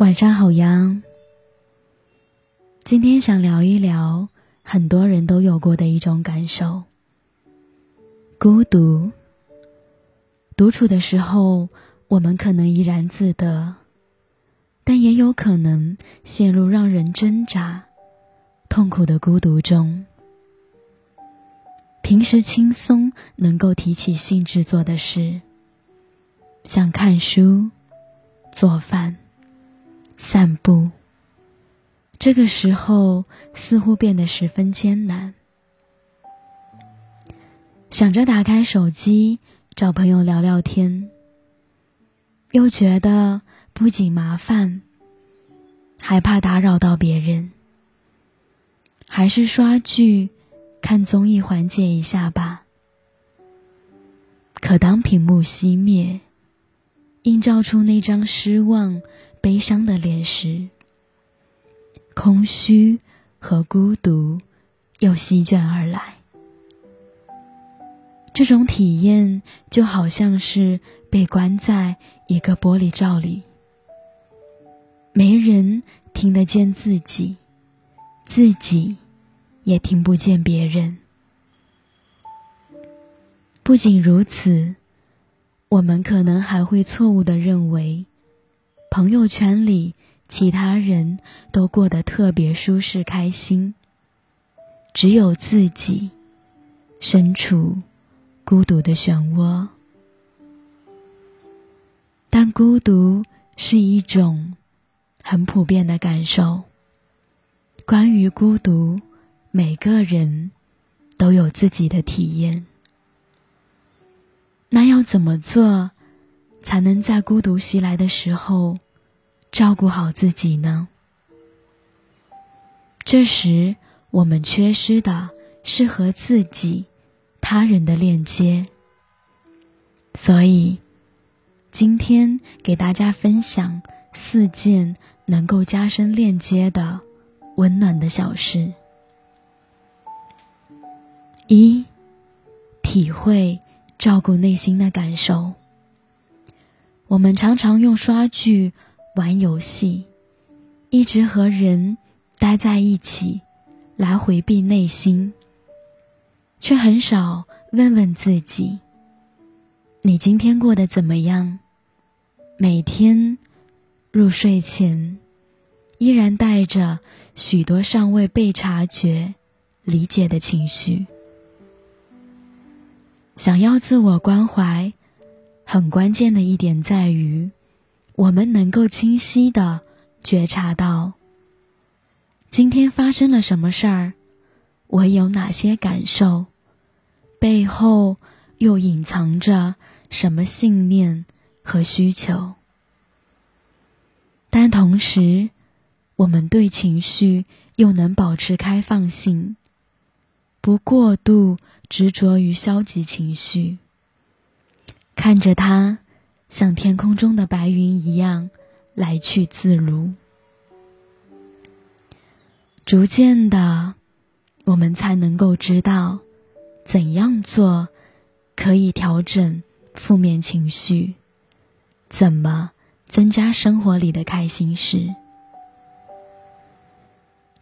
晚上好呀。今天想聊一聊很多人都有过的一种感受——孤独。独处的时候，我们可能怡然自得，但也有可能陷入让人挣扎、痛苦的孤独中。平时轻松能够提起兴致做的事，像看书、做饭。散步，这个时候似乎变得十分艰难。想着打开手机找朋友聊聊天，又觉得不仅麻烦，还怕打扰到别人，还是刷剧、看综艺缓解一下吧。可当屏幕熄灭，映照出那张失望。悲伤的脸时，空虚和孤独又席卷而来。这种体验就好像是被关在一个玻璃罩里，没人听得见自己，自己也听不见别人。不仅如此，我们可能还会错误的认为。朋友圈里，其他人都过得特别舒适开心，只有自己身处孤独的漩涡。但孤独是一种很普遍的感受。关于孤独，每个人都有自己的体验。那要怎么做？才能在孤独袭来的时候照顾好自己呢？这时我们缺失的是和自己、他人的链接。所以，今天给大家分享四件能够加深链接的温暖的小事。一、体会照顾内心的感受。我们常常用刷剧、玩游戏，一直和人待在一起，来回避内心，却很少问问自己：你今天过得怎么样？每天入睡前，依然带着许多尚未被察觉、理解的情绪，想要自我关怀。很关键的一点在于，我们能够清晰的觉察到，今天发生了什么事儿，我有哪些感受，背后又隐藏着什么信念和需求。但同时，我们对情绪又能保持开放性，不过度执着于消极情绪。看着它，像天空中的白云一样来去自如。逐渐的，我们才能够知道，怎样做可以调整负面情绪，怎么增加生活里的开心事。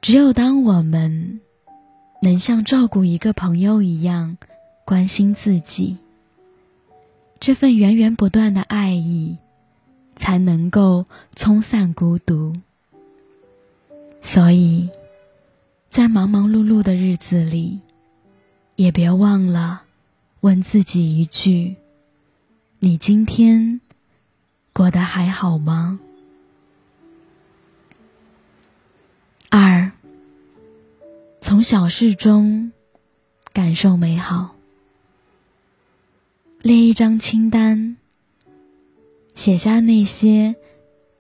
只有当我们能像照顾一个朋友一样关心自己。这份源源不断的爱意，才能够冲散孤独。所以，在忙忙碌碌的日子里，也别忘了问自己一句：你今天过得还好吗？二，从小事中感受美好。列一张清单，写下那些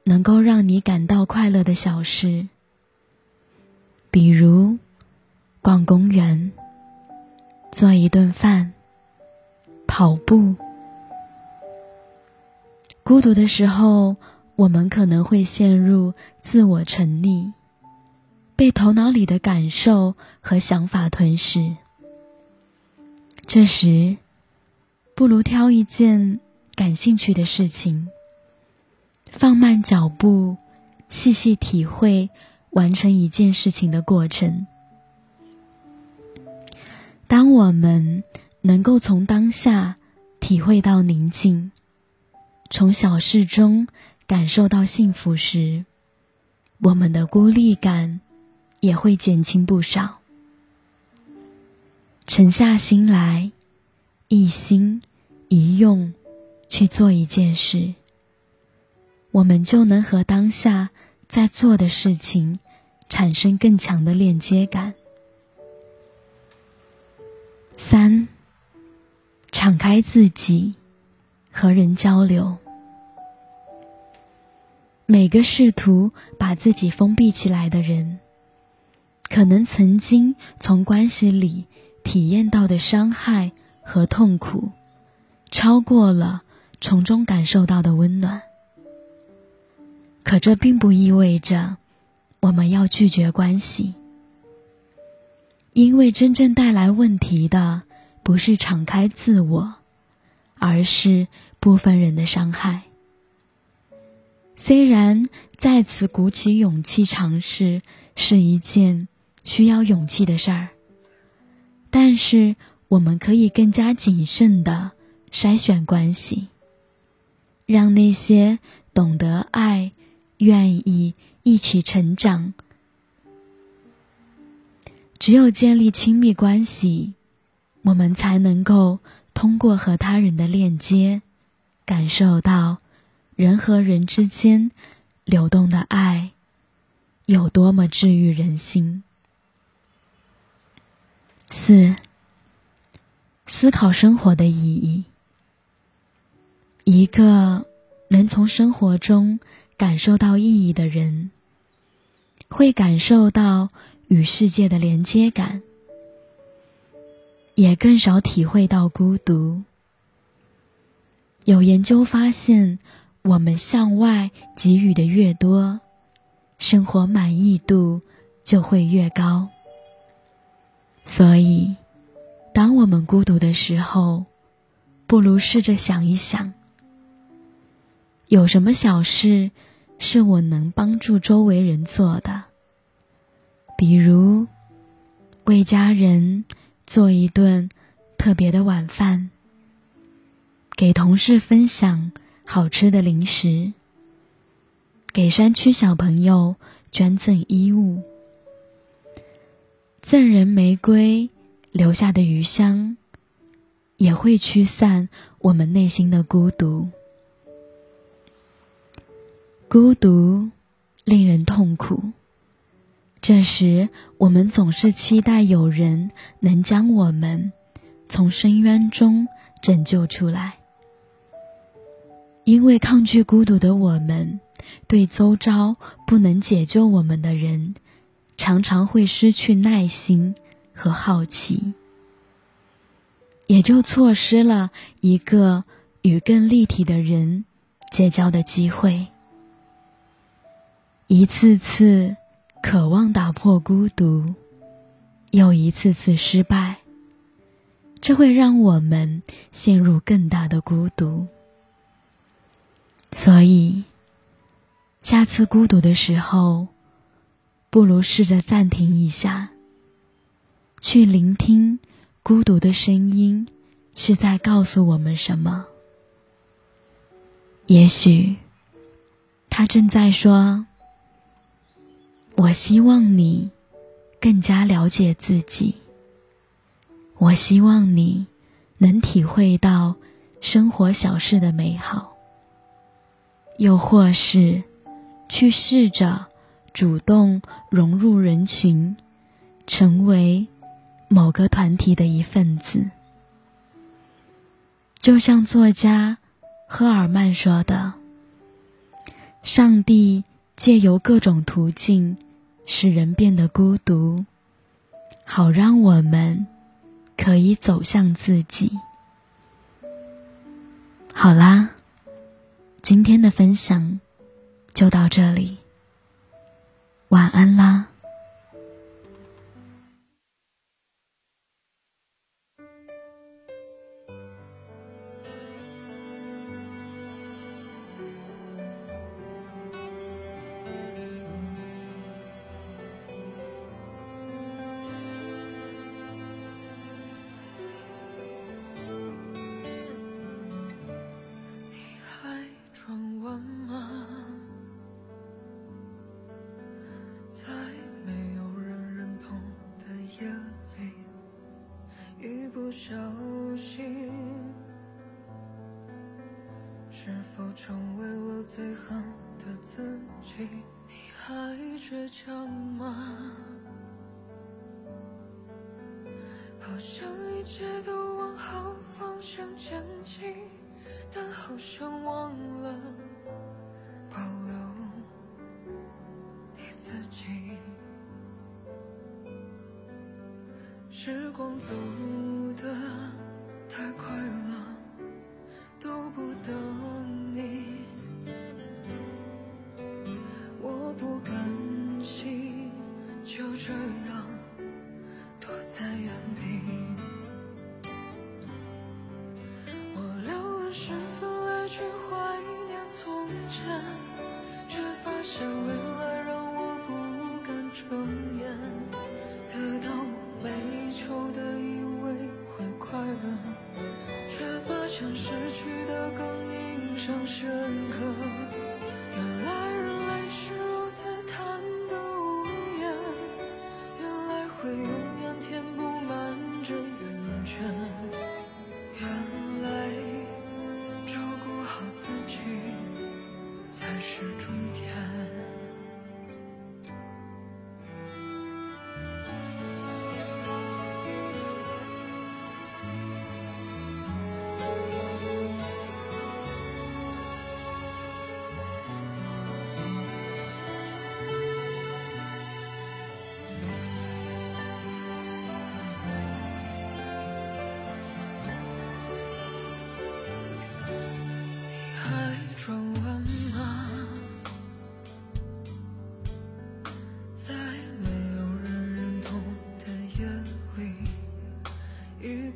能够让你感到快乐的小事，比如逛公园、做一顿饭、跑步。孤独的时候，我们可能会陷入自我沉溺，被头脑里的感受和想法吞噬。这时，不如挑一件感兴趣的事情，放慢脚步，细细体会完成一件事情的过程。当我们能够从当下体会到宁静，从小事中感受到幸福时，我们的孤立感也会减轻不少。沉下心来，一心一用去做一件事，我们就能和当下在做的事情产生更强的链接感。三，敞开自己，和人交流。每个试图把自己封闭起来的人，可能曾经从关系里。体验到的伤害和痛苦，超过了从中感受到的温暖。可这并不意味着我们要拒绝关系，因为真正带来问题的不是敞开自我，而是部分人的伤害。虽然再次鼓起勇气尝试是一件需要勇气的事儿。但是，我们可以更加谨慎的筛选关系，让那些懂得爱、愿意一起成长。只有建立亲密关系，我们才能够通过和他人的链接，感受到人和人之间流动的爱有多么治愈人心。四，思考生活的意义。一个能从生活中感受到意义的人，会感受到与世界的连接感，也更少体会到孤独。有研究发现，我们向外给予的越多，生活满意度就会越高。所以，当我们孤独的时候，不如试着想一想：有什么小事是我能帮助周围人做的？比如，为家人做一顿特别的晚饭，给同事分享好吃的零食，给山区小朋友捐赠衣物。赠人玫瑰留下的余香，也会驱散我们内心的孤独。孤独令人痛苦，这时我们总是期待有人能将我们从深渊中拯救出来。因为抗拒孤独的我们，对周遭不能解救我们的人。常常会失去耐心和好奇，也就错失了一个与更立体的人结交的机会。一次次渴望打破孤独，又一次次失败，这会让我们陷入更大的孤独。所以，下次孤独的时候。不如试着暂停一下，去聆听孤独的声音是在告诉我们什么。也许，他正在说：“我希望你更加了解自己。我希望你能体会到生活小事的美好，又或是去试着。”主动融入人群，成为某个团体的一份子。就像作家赫尔曼说的：“上帝借由各种途径使人变得孤独，好让我们可以走向自己。”好啦，今天的分享就到这里。晚安啦。好像一切都往好方向前进但好像忘了保留你自己。时光走象深刻，原来。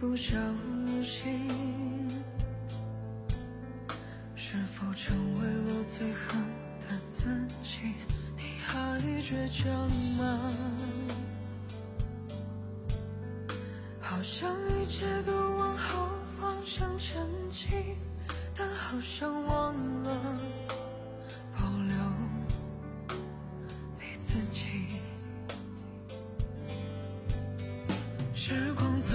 不小心是否成为了最恨的自己？你还倔强吗？好像一切都往好方向前进但好像忘了保留你自己。时光走